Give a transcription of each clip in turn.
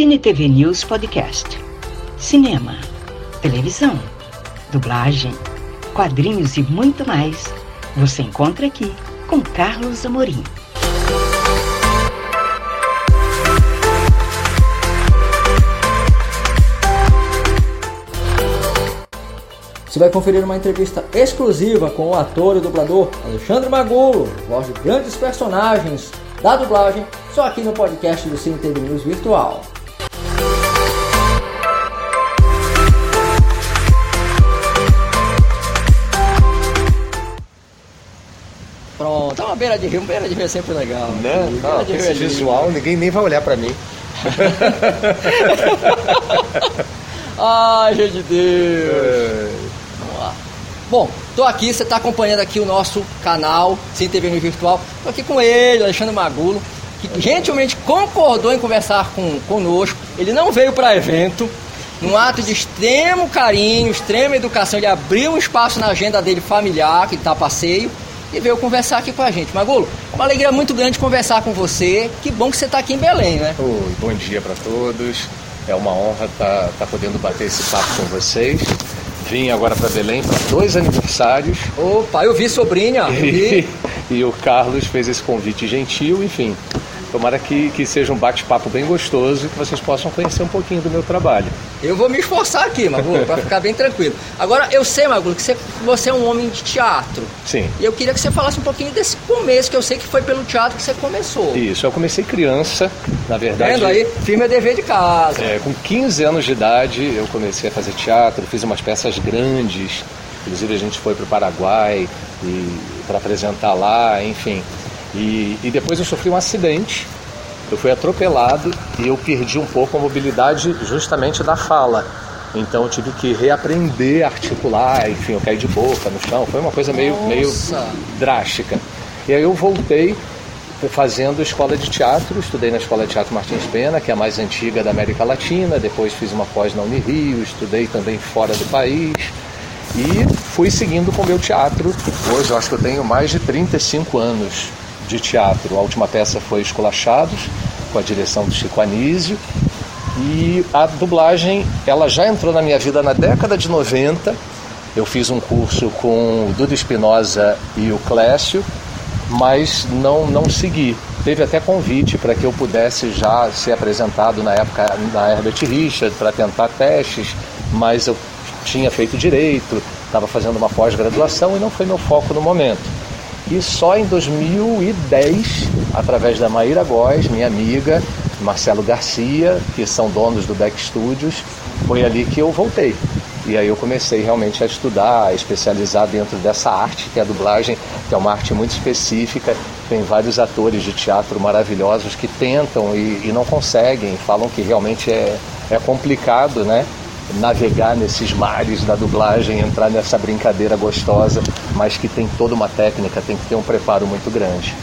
Cine TV News Podcast. Cinema, televisão, dublagem, quadrinhos e muito mais. Você encontra aqui com Carlos Amorim. Você vai conferir uma entrevista exclusiva com o ator e dublador Alexandre Magulo, voz de grandes personagens da dublagem, só aqui no podcast do Cine TV News Virtual. Beira de rio, beira de rio é sempre legal. Né? Não, esse é lindo. visual, ninguém nem vai olhar pra mim. Ai, gente de Deus. Vamos lá. Bom, tô aqui, você está acompanhando aqui o nosso canal Cine TV News Virtual. Tô aqui com ele, Alexandre Magulo, que gentilmente concordou em conversar com, conosco. Ele não veio para evento. Num ato de extremo carinho, extrema educação, ele abriu um espaço na agenda dele familiar, que está a passeio, e veio conversar aqui com a gente. Magulo, uma alegria muito grande conversar com você. Que bom que você está aqui em Belém, né? Oi, bom dia pra todos. É uma honra estar podendo bater esse papo com vocês. Vim agora pra Belém para dois aniversários Opa, eu vi sobrinha, eu vi. e o Carlos fez esse convite gentil, enfim. Tomara que, que seja um bate-papo bem gostoso e que vocês possam conhecer um pouquinho do meu trabalho. Eu vou me esforçar aqui, Magulo, para ficar bem tranquilo. Agora, eu sei, Magulo, que você, você é um homem de teatro. Sim. E eu queria que você falasse um pouquinho desse começo, que eu sei que foi pelo teatro que você começou. Isso, eu comecei criança, na verdade. vendo aí? Firme é dever de casa. É, com 15 anos de idade eu comecei a fazer teatro, fiz umas peças grandes, inclusive a gente foi para o Paraguai para apresentar lá, enfim. E, e depois eu sofri um acidente, eu fui atropelado e eu perdi um pouco a mobilidade justamente da fala. Então eu tive que reaprender a articular, enfim, eu caí de boca no chão, foi uma coisa meio, meio drástica. E aí eu voltei fazendo escola de teatro, estudei na Escola de Teatro Martins Pena, que é a mais antiga da América Latina, depois fiz uma pós na Unirio, estudei também fora do país e fui seguindo com o meu teatro. Hoje eu acho que eu tenho mais de 35 anos de teatro. A última peça foi Esculachados, com a direção do Chico Anísio. E a dublagem, ela já entrou na minha vida na década de 90. Eu fiz um curso com o Duda Espinosa e o Clécio, mas não, não segui. Teve até convite para que eu pudesse já ser apresentado na época na Herbert Richard para tentar testes, mas eu tinha feito direito, estava fazendo uma pós-graduação e não foi meu foco no momento. E só em 2010, através da Maíra Góes, minha amiga, Marcelo Garcia, que são donos do Beck Studios, foi ali que eu voltei. E aí eu comecei realmente a estudar, a especializar dentro dessa arte, que é a dublagem, que é uma arte muito específica. Tem vários atores de teatro maravilhosos que tentam e, e não conseguem, falam que realmente é, é complicado, né? Navegar nesses mares da dublagem, entrar nessa brincadeira gostosa, mas que tem toda uma técnica, tem que ter um preparo muito grande.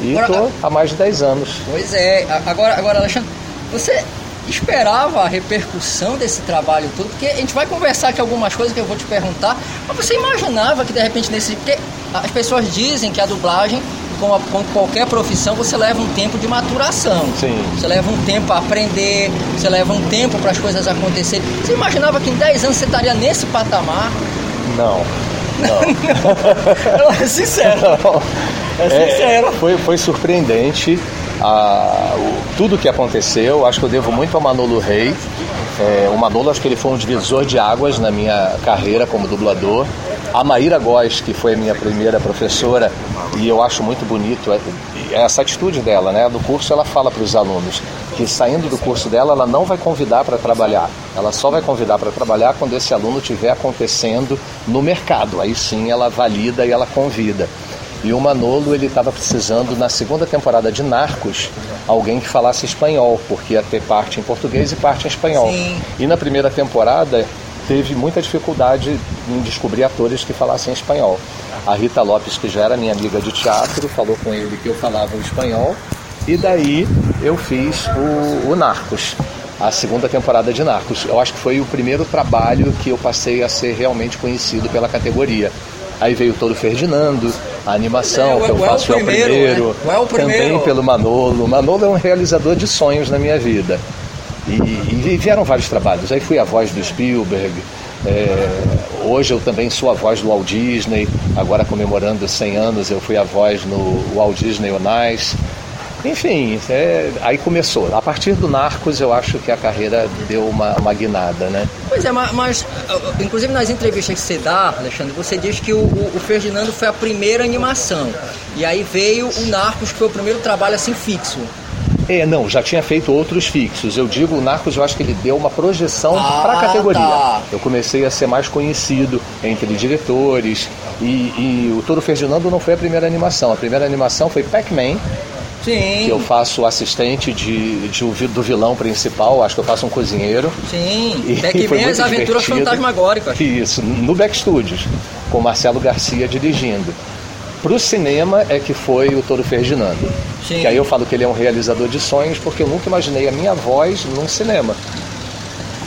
E estou há mais de 10 anos. Pois é, agora, agora, Alexandre, você esperava a repercussão desse trabalho todo? Porque a gente vai conversar aqui algumas coisas que eu vou te perguntar, mas você imaginava que de repente nesse. Porque as pessoas dizem que a dublagem, como, como qualquer profissão, você leva um tempo de maturação. Sim. Você leva um tempo a aprender, você leva um tempo para as coisas acontecerem. Você imaginava que em 10 anos você estaria nesse patamar? Não, não. É sincero. É sincero. foi, foi surpreendente a, o- tudo que aconteceu. Acho que eu devo muito ao Manolo Rey. É, o Manolo, acho que ele foi um divisor de águas na minha carreira como dublador. A Maíra Góes, que foi a minha primeira professora, e eu acho muito bonito é- essa atitude dela, né? No curso ela fala para os alunos que saindo do curso dela, ela não vai convidar para trabalhar. Ela só vai convidar para trabalhar quando esse aluno estiver acontecendo no mercado. Aí sim ela valida e ela convida. E o Manolo, ele estava precisando, na segunda temporada de Narcos, alguém que falasse espanhol, porque ia ter parte em português e parte em espanhol. Sim. E na primeira temporada, teve muita dificuldade em descobrir atores que falassem espanhol. A Rita Lopes, que já era minha amiga de teatro, falou com ele que eu falava o espanhol, e daí eu fiz o, o Narcos. A segunda temporada de Narcos. Eu acho que foi o primeiro trabalho que eu passei a ser realmente conhecido pela categoria. Aí veio todo o Ferdinando, a animação É, o- que eu o El faço é o primeiro, primeiro, né? O El primeiro. também pelo Manolo. O Manolo é um realizador de sonhos na minha vida. E, e vieram vários trabalhos. Aí fui a voz do Spielberg, é, hoje eu também sou a voz do Walt Disney, agora comemorando 100 anos eu fui a voz no Walt Disney On Ice. Enfim, é, aí começou. A partir do Narcos eu acho que a carreira deu uma, uma guinada, né? Pois é, mas, mas, inclusive nas entrevistas que você dá, Alexandre, você diz que o, o, Ferdinando foi a primeira animação. E aí veio o Narcos, que foi o primeiro trabalho assim fixo. É, não, já tinha feito outros fixos. Eu digo, o Narcos, eu acho que ele deu uma projeção ah, para a categoria. Tá. Eu comecei a ser mais conhecido entre diretores. E, e o Toro Ferdinando não foi a primeira animação. A primeira animação foi Pac-Man. Sim. Que eu faço assistente de, de, do vilão principal, acho que eu faço um cozinheiro. Sim, Pac-Man as aventuras fantasmagóricas. Isso, no Back Studios, com Marcelo Garcia dirigindo. Para o cinema é que foi o Toro Ferdinando. Sim. Que aí eu falo que ele é um realizador de sonhos, porque eu nunca imaginei a minha voz num cinema.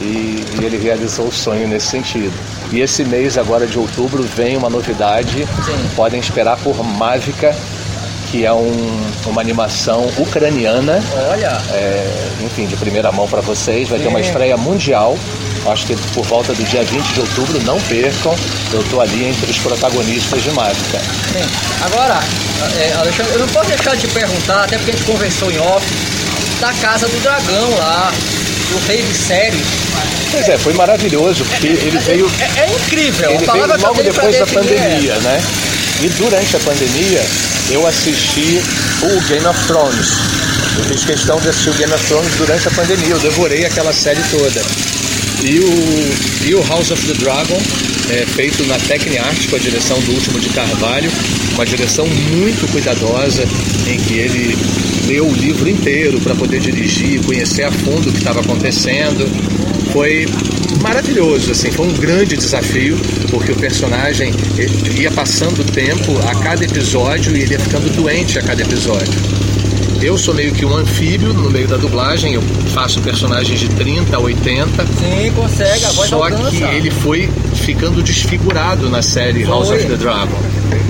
E, e, ele realizou o sonho nesse sentido. E esse mês agora de outubro vem uma novidade. Sim. Podem esperar por Mávica, que é um, uma animação ucraniana. Olha! É, enfim, de primeira mão para vocês. Vai Sim. ter uma estreia mundial acho que por volta do dia 20 de outubro, não percam, eu estou ali entre os protagonistas de Mágica. Sim. Agora, é, Alexandre, eu não posso deixar de perguntar, até porque a gente conversou em off, da Casa do Dragão lá, do Rei de Série. Pois é, foi maravilhoso, porque é, ele veio. É, é incrível, ele veio logo depois da pandemia, é. né? E durante a pandemia eu assisti o Game of Thrones. Eu fiz questão de assistir o Game of Thrones durante a pandemia, eu devorei aquela série toda. E o, e o House of the Dragon, é, feito na Tecniart, com a direção do Último de Carvalho, uma direção muito cuidadosa, em que ele leu o livro inteiro para poder dirigir, conhecer a fundo o que estava acontecendo. Foi maravilhoso, assim, foi um grande desafio, porque o personagem ia passando o tempo a cada episódio e ele ia ficando doente a cada episódio. Eu sou meio que um anfíbio no meio da dublagem, eu faço personagens de 30 a 80. Sim, consegue, a voz Só alcança. que ele foi ficando desfigurado na série foi. House of the Dragon.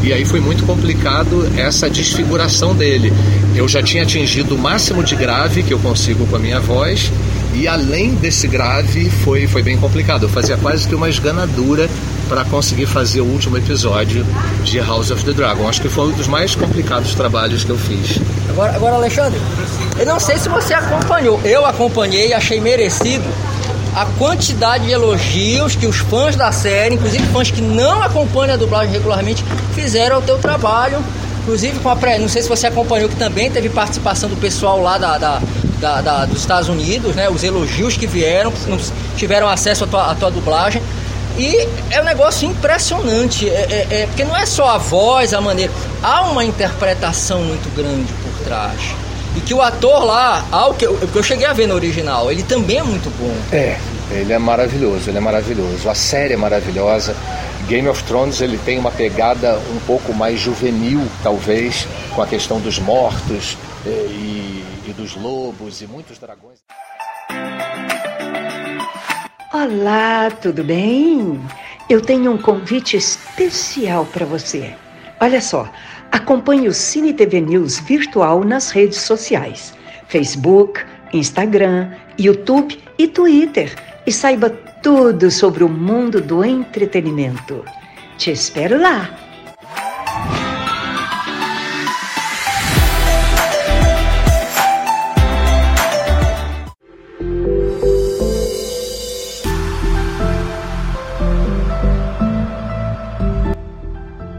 E aí foi muito complicado essa desfiguração dele. Eu já tinha atingido o máximo de grave que eu consigo com a minha voz. E além desse grave, foi, foi bem complicado. Eu fazia quase que uma esganadura para conseguir fazer o último episódio de House of the Dragon. Acho que foi um dos mais complicados trabalhos que eu fiz. Agora, agora Alexandre, eu não sei se você acompanhou. Eu acompanhei achei merecido a quantidade de elogios que os fãs da série, inclusive fãs que não acompanham a dublagem regularmente, fizeram ao teu trabalho. Inclusive com a pré, não sei se você acompanhou que também teve participação do pessoal lá da, da, da, da dos Estados Unidos, né? Os elogios que vieram, não tiveram acesso à tua, à tua dublagem. E é um negócio impressionante, é, é, é, porque não é só a voz, a maneira. Há uma interpretação muito grande por trás. E que o ator lá, ao que eu, que eu cheguei a ver no original, ele também é muito bom. É, ele é maravilhoso, ele é maravilhoso. A série é maravilhosa. Game of Thrones ele tem uma pegada um pouco mais juvenil, talvez, com a questão dos mortos eh, e dos lobos e muitos dragões. Olá, tudo bem? Eu tenho um convite especial para você. Olha só, acompanhe o Cine TV News virtual nas redes sociais: Facebook, Instagram, YouTube e Twitter. E saiba tudo sobre o mundo do entretenimento. Te espero lá!